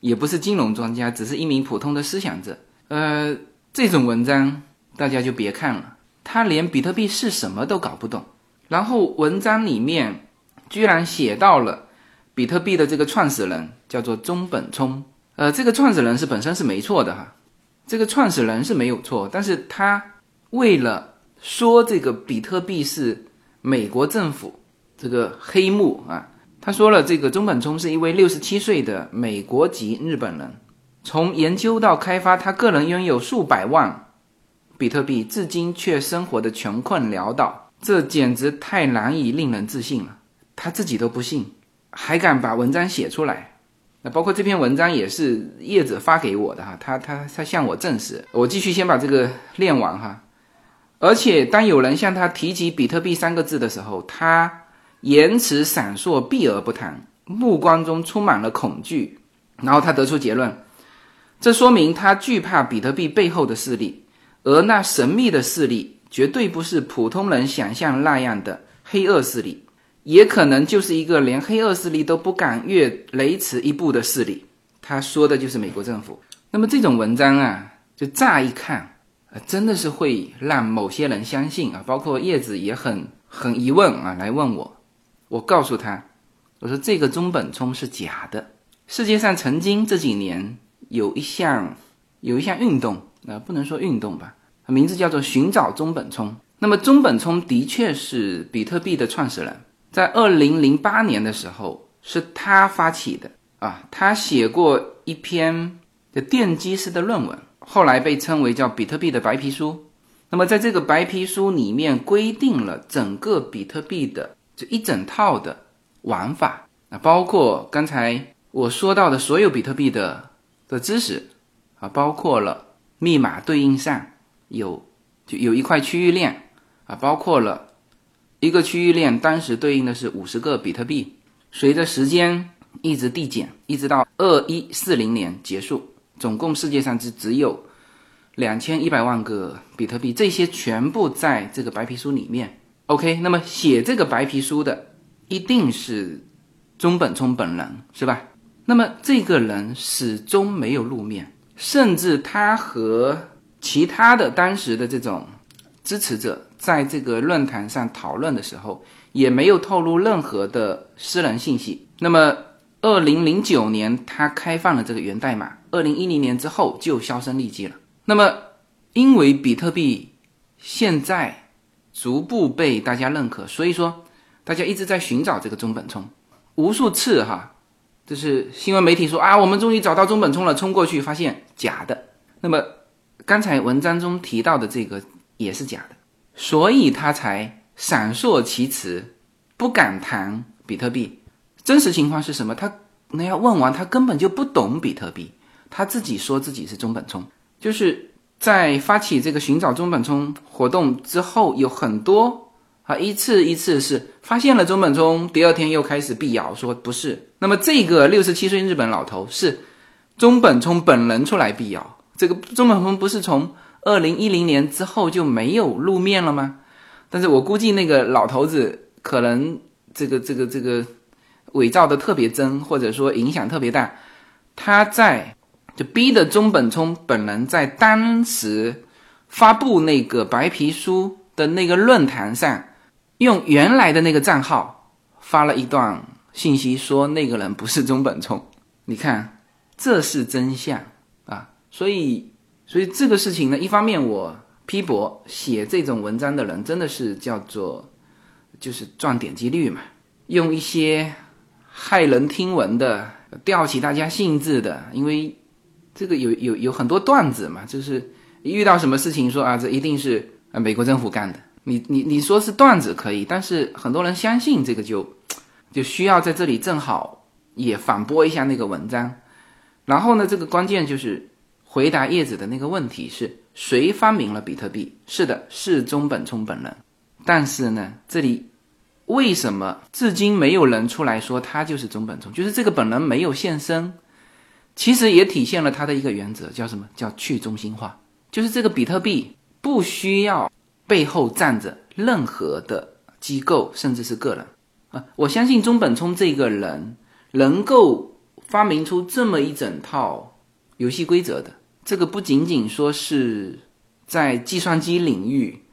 也不是金融专家，只是一名普通的思想者。呃，这种文章大家就别看了，他连比特币是什么都搞不懂。然后文章里面居然写到了比特币的这个创始人叫做中本聪。呃，这个创始人是本身是没错的哈，这个创始人是没有错，但是他为了说这个比特币是美国政府这个黑幕啊，他说了这个中本聪是一位六十七岁的美国籍日本人，从研究到开发，他个人拥有数百万比特币，至今却生活的穷困潦倒，这简直太难以令人置信了，他自己都不信，还敢把文章写出来。那包括这篇文章也是叶子发给我的哈，他他他向我证实，我继续先把这个练完哈。而且当有人向他提及比特币三个字的时候，他言辞闪烁，避而不谈，目光中充满了恐惧。然后他得出结论，这说明他惧怕比特币背后的势力，而那神秘的势力绝对不是普通人想象那样的黑恶势力。也可能就是一个连黑恶势力都不敢越雷池一步的势力，他说的就是美国政府。那么这种文章啊，就乍一看，啊，真的是会让某些人相信啊，包括叶子也很很疑问啊，来问我。我告诉他，我说这个中本聪是假的。世界上曾经这几年有一项有一项运动啊，不能说运动吧，名字叫做寻找中本聪。那么中本聪的确是比特币的创始人。在二零零八年的时候，是他发起的啊，他写过一篇的奠基式的论文，后来被称为叫比特币的白皮书。那么在这个白皮书里面，规定了整个比特币的这一整套的玩法啊，包括刚才我说到的所有比特币的的知识啊，包括了密码对应上有就有一块区域链啊，包括了。一个区域链当时对应的是五十个比特币，随着时间一直递减，一直到二一四零年结束，总共世界上只只有两千一百万个比特币，这些全部在这个白皮书里面。OK，那么写这个白皮书的一定是中本聪本人，是吧？那么这个人始终没有露面，甚至他和其他的当时的这种支持者在这个论坛上讨论的时候，也没有透露任何的私人信息。那么，二零零九年他开放了这个源代码，二零一零年之后就销声匿迹了。那么，因为比特币现在逐步被大家认可，所以说大家一直在寻找这个中本聪，无数次哈，就是新闻媒体说啊，我们终于找到中本聪了，冲过去发现假的。那么刚才文章中提到的这个也是假的，所以他才闪烁其词，不敢谈比特币。真实情况是什么？他那要问完，他根本就不懂比特币，他自己说自己是中本聪。就是在发起这个寻找中本聪活动之后，有很多啊一次一次是发现了中本聪，第二天又开始辟谣说不是。那么这个六十七岁日本老头是中本聪本人出来辟谣。这个中本聪不是从二零一零年之后就没有露面了吗？但是我估计那个老头子可能这个这个这个伪造的特别真，或者说影响特别大，他在。就逼的中本聪本人在当时发布那个白皮书的那个论坛上，用原来的那个账号发了一段信息，说那个人不是中本聪。你看，这是真相啊！所以，所以这个事情呢，一方面我批驳写这种文章的人，真的是叫做就是赚点击率嘛，用一些骇人听闻的、吊起大家兴致的，因为。这个有有有很多段子嘛，就是遇到什么事情说啊，这一定是啊美国政府干的。你你你说是段子可以，但是很多人相信这个就就需要在这里正好也反驳一下那个文章。然后呢，这个关键就是回答叶子的那个问题是谁发明了比特币？是的，是中本聪本人。但是呢，这里为什么至今没有人出来说他就是中本聪？就是这个本人没有现身。其实也体现了他的一个原则，叫什么叫去中心化？就是这个比特币不需要背后站着任何的机构，甚至是个人啊！我相信中本聪这个人能够发明出这么一整套游戏规则的，这个不仅仅说是在计算机领域，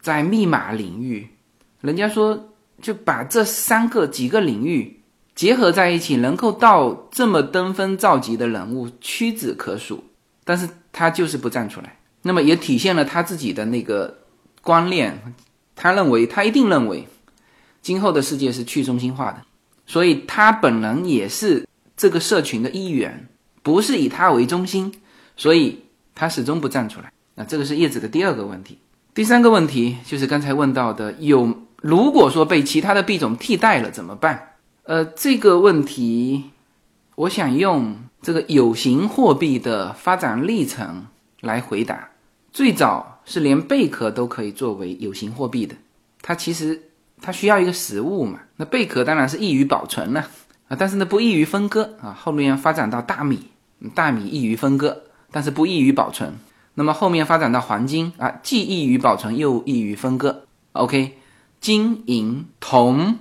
在密码领域，人家说就把这三个几个领域。结合在一起，能够到这么登峰造极的人物屈指可数，但是他就是不站出来。那么也体现了他自己的那个观念，他认为他一定认为，今后的世界是去中心化的，所以他本人也是这个社群的一员，不是以他为中心，所以他始终不站出来。那这个是叶子的第二个问题，第三个问题就是刚才问到的，有如果说被其他的币种替代了怎么办？呃，这个问题，我想用这个有形货币的发展历程来回答。最早是连贝壳都可以作为有形货币的，它其实它需要一个实物嘛。那贝壳当然是易于保存了啊，但是呢不易于分割啊。后面发展到大米，大米易于分割，但是不易于保存。那么后面发展到黄金啊，既易于保存又易于分割。OK，金银铜。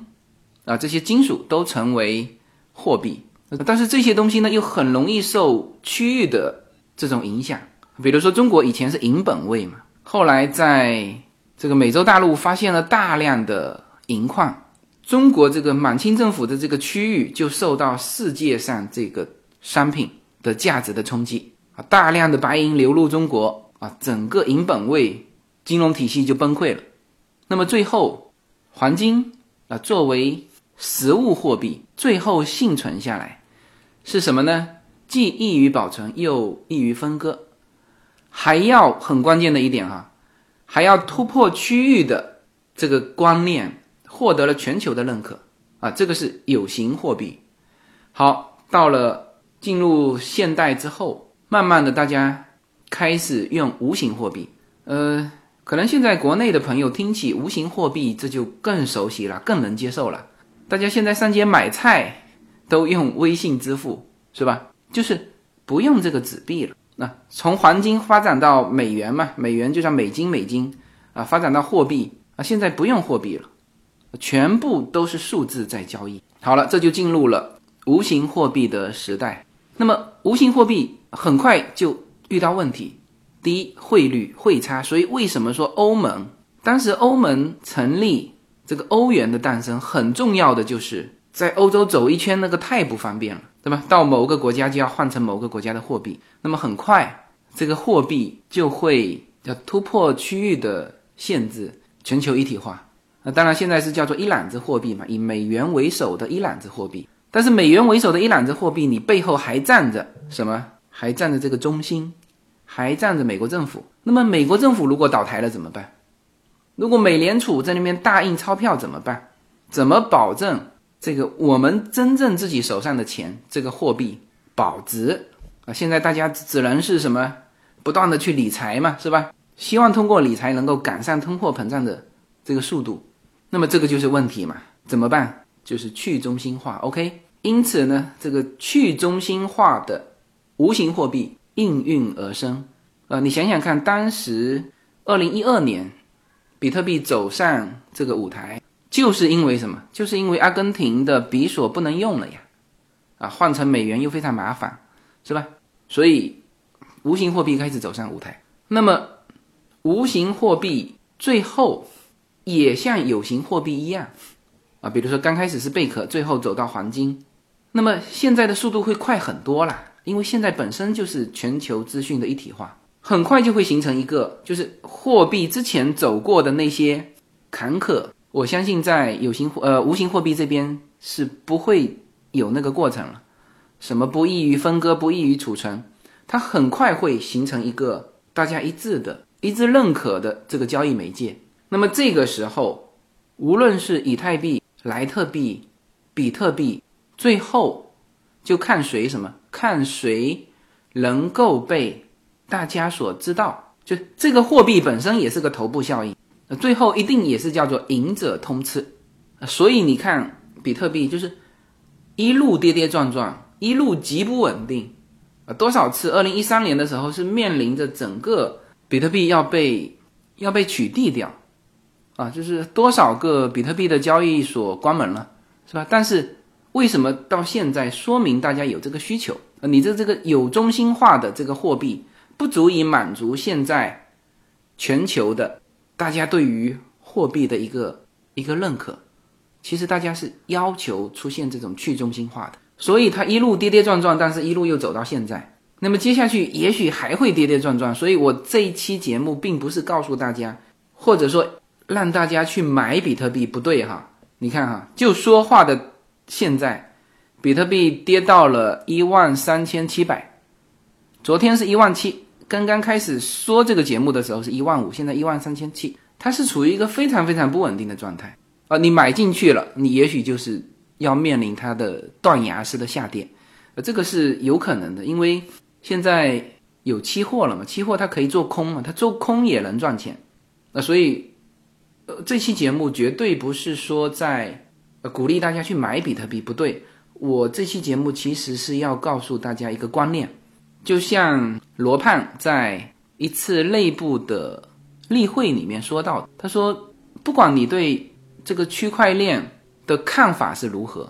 啊，这些金属都成为货币，但是这些东西呢，又很容易受区域的这种影响。比如说，中国以前是银本位嘛，后来在这个美洲大陆发现了大量的银矿，中国这个满清政府的这个区域就受到世界上这个商品的价值的冲击啊，大量的白银流入中国啊，整个银本位金融体系就崩溃了。那么最后，黄金啊，作为实物货币最后幸存下来是什么呢？既易于保存又易于分割，还要很关键的一点哈，还要突破区域的这个观念，获得了全球的认可啊！这个是有形货币。好，到了进入现代之后，慢慢的大家开始用无形货币。呃，可能现在国内的朋友听起无形货币，这就更熟悉了，更能接受了。大家现在上街买菜都用微信支付，是吧？就是不用这个纸币了。那从黄金发展到美元嘛，美元就像美金，美金啊，发展到货币啊，现在不用货币了，全部都是数字在交易。好了，这就进入了无形货币的时代。那么无形货币很快就遇到问题，第一，汇率汇差。所以为什么说欧盟当时欧盟成立这个欧元的诞生，很重要的就是在欧洲走一圈那个太不方便了，对吧？到某个国家就要换成某个国家的货币，那么很快这个货币就会要突破区域的限制，全球一体化。那当然现在是叫做一揽子货币嘛，以美元为首的一揽子货币。但是美元为首的一揽子货币，你背后还站着什么？还站着这个中心，还站着美国政府。那么美国政府如果倒台了怎么办？如果美联储在那边大印钞票怎么办？怎么保证这个我们真正自己手上的钱这个货币保值啊？现在大家只能是什么？不断的去理财嘛，是吧？希望通过理财能够赶上通货膨胀的这个速度。那么这个就是问题嘛？怎么办？就是去中心化。OK，因此呢，这个去中心化的无形货币应运而生。呃，你想想看，当时二零一二年。比特币走上这个舞台，就是因为什么？就是因为阿根廷的比索不能用了呀，啊，换成美元又非常麻烦，是吧？所以无形货币开始走上舞台。那么无形货币最后也像有形货币一样，啊，比如说刚开始是贝壳，最后走到黄金，那么现在的速度会快很多啦，因为现在本身就是全球资讯的一体化。很快就会形成一个，就是货币之前走过的那些坎坷，我相信在有形呃无形货币这边是不会有那个过程了。什么不易于分割，不易于储存，它很快会形成一个大家一致的、一致认可的这个交易媒介。那么这个时候，无论是以太币、莱特币、比特币，最后就看谁什么，看谁能够被。大家所知道，就这个货币本身也是个头部效应，最后一定也是叫做赢者通吃，所以你看比特币就是一路跌跌撞撞，一路极不稳定，多少次？二零一三年的时候是面临着整个比特币要被要被取缔掉，啊，就是多少个比特币的交易所关门了，是吧？但是为什么到现在说明大家有这个需求？你的这个有中心化的这个货币。不足以满足现在全球的大家对于货币的一个一个认可。其实大家是要求出现这种去中心化的，所以它一路跌跌撞撞，但是一路又走到现在。那么接下去也许还会跌跌撞撞。所以我这一期节目并不是告诉大家，或者说让大家去买比特币，不对哈。你看哈，就说话的现在，比特币跌到了一万三千七百，昨天是一万七。刚刚开始说这个节目的时候是一万五，现在一万三千七，它是处于一个非常非常不稳定的状态啊！你买进去了，你也许就是要面临它的断崖式的下跌，呃，这个是有可能的，因为现在有期货了嘛，期货它可以做空嘛，它做空也能赚钱，那所以，呃，这期节目绝对不是说在呃鼓励大家去买比特币，不对，我这期节目其实是要告诉大家一个观念。就像罗胖在一次内部的例会里面说到，他说，不管你对这个区块链的看法是如何，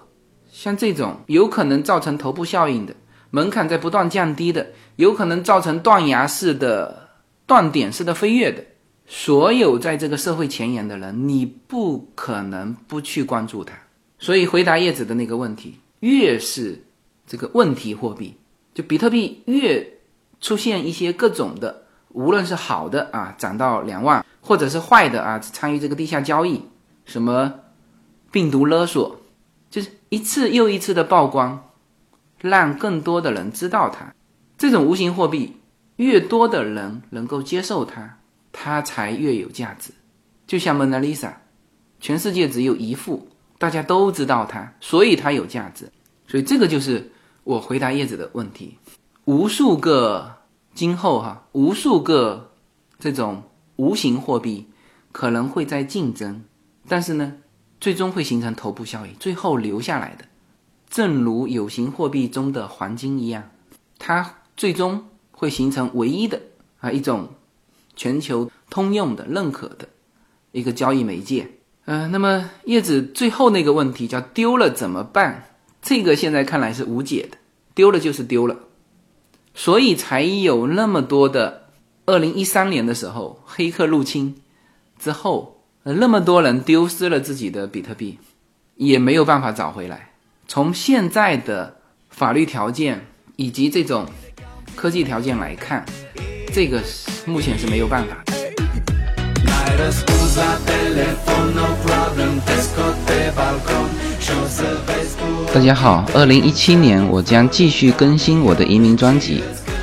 像这种有可能造成头部效应的门槛在不断降低的，有可能造成断崖式的断点式的飞跃的，所有在这个社会前沿的人，你不可能不去关注它。所以回答叶子的那个问题，越是这个问题货币。就比特币越出现一些各种的，无论是好的啊，涨到两万，或者是坏的啊，参与这个地下交易，什么病毒勒索，就是一次又一次的曝光，让更多的人知道它。这种无形货币越多的人能够接受它，它才越有价值。就像蒙娜丽莎，全世界只有一幅，大家都知道它，所以它有价值。所以这个就是。我回答叶子的问题，无数个今后哈，无数个这种无形货币可能会在竞争，但是呢，最终会形成头部效应，最后留下来的，正如有形货币中的黄金一样，它最终会。形成唯一的啊一种全球通用的认可的一个交易媒介。呃，那么叶子最后那个问题叫丢了怎么办？这个现在看来是无解的，丢了就是丢了，所以才有那么多的二零一三年的时候黑客入侵之后，那么多人丢失了自己的比特币，也没有办法找回来。从现在的法律条件以及这种科技条件来看，这个目前是没有办法的。大家好，二零一七年我将继续更新我的移民专辑。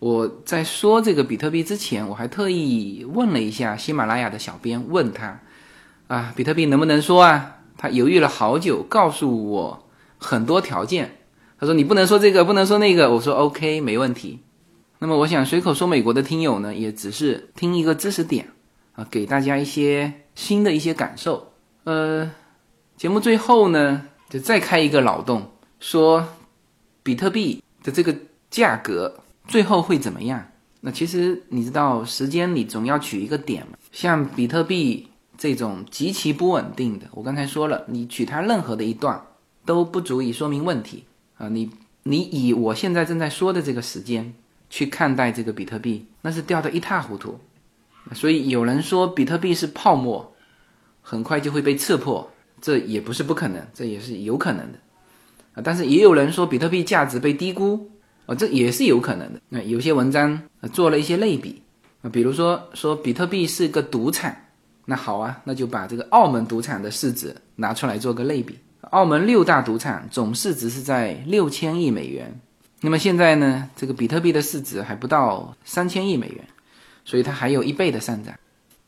我在说这个比特币之前，我还特意问了一下喜马拉雅的小编，问他啊，比特币能不能说啊？他犹豫了好久，告诉我很多条件。他说你不能说这个，不能说那个。我说 OK，没问题。那么我想随口说美国的听友呢，也只是听一个知识点啊，给大家一些新的一些感受。呃，节目最后呢，就再开一个脑洞，说比特币的这个价格。最后会怎么样？那其实你知道，时间你总要取一个点嘛。像比特币这种极其不稳定的，我刚才说了，你取它任何的一段都不足以说明问题啊。你你以我现在正在说的这个时间去看待这个比特币，那是掉得一塌糊涂。所以有人说比特币是泡沫，很快就会被刺破，这也不是不可能，这也是有可能的啊。但是也有人说比特币价值被低估。啊，这也是有可能的。那有些文章做了一些类比啊，比如说说比特币是个赌场，那好啊，那就把这个澳门赌场的市值拿出来做个类比。澳门六大赌场总市值是在六千亿美元，那么现在呢，这个比特币的市值还不到三千亿美元，所以它还有一倍的上涨。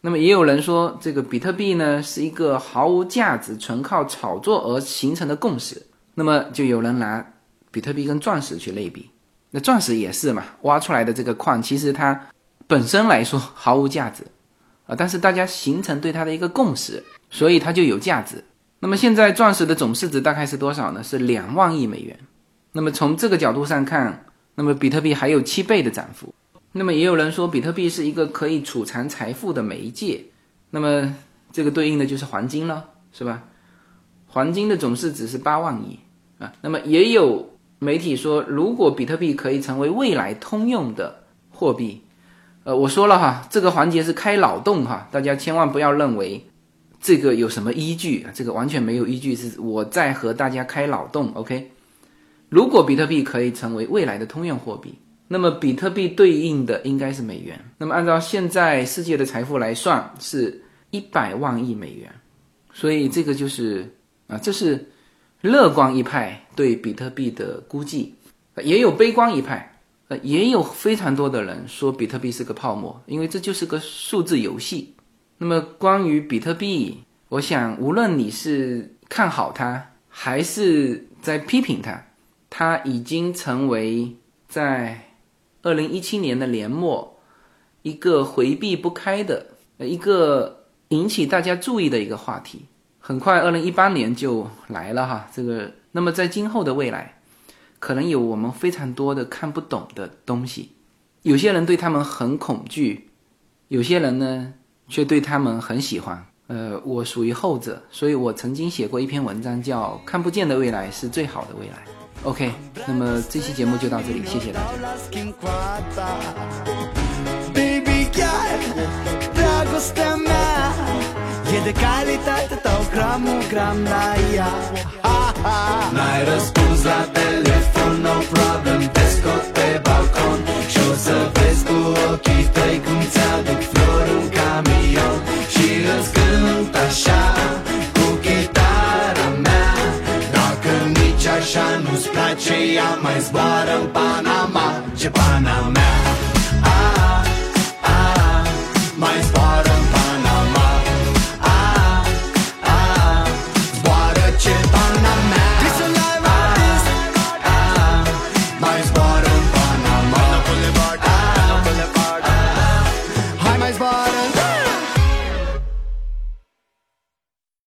那么也有人说，这个比特币呢是一个毫无价值、纯靠炒作而形成的共识。那么就有人拿比特币跟钻石去类比。那钻石也是嘛，挖出来的这个矿，其实它本身来说毫无价值啊，但是大家形成对它的一个共识，所以它就有价值。那么现在钻石的总市值大概是多少呢？是两万亿美元。那么从这个角度上看，那么比特币还有七倍的涨幅。那么也有人说，比特币是一个可以储藏财富的媒介。那么这个对应的就是黄金了，是吧？黄金的总市值是八万亿啊。那么也有。媒体说，如果比特币可以成为未来通用的货币，呃，我说了哈，这个环节是开脑洞哈，大家千万不要认为这个有什么依据啊，这个完全没有依据，是我在和大家开脑洞。OK，如果比特币可以成为未来的通用货币，那么比特币对应的应该是美元。那么按照现在世界的财富来算，是一百万亿美元，所以这个就是啊，这是。乐观一派对比特币的估计，也有悲观一派，呃，也有非常多的人说比特币是个泡沫，因为这就是个数字游戏。那么关于比特币，我想无论你是看好它，还是在批评它，它已经成为在二零一七年的年末一个回避不开的，一个引起大家注意的一个话题。很快，二零一八年就来了哈。这个，那么在今后的未来，可能有我们非常多的看不懂的东西。有些人对他们很恐惧，有些人呢却对他们很喜欢。呃，我属于后者，所以我曾经写过一篇文章，叫《看不见的未来是最好的未来》。OK，那么这期节目就到这里，谢谢大家。E de calitate tău gramul gram la ea. N-ai răspuns la telefon, no problem Te scot pe balcon. Și o să vezi cu ochii tăi Cum ți-aduc flori în camion. Și îți cânt așa Cu chitara mea. Dacă nici așa nu-ți place Ea mai zboară în Panama. Ce Panama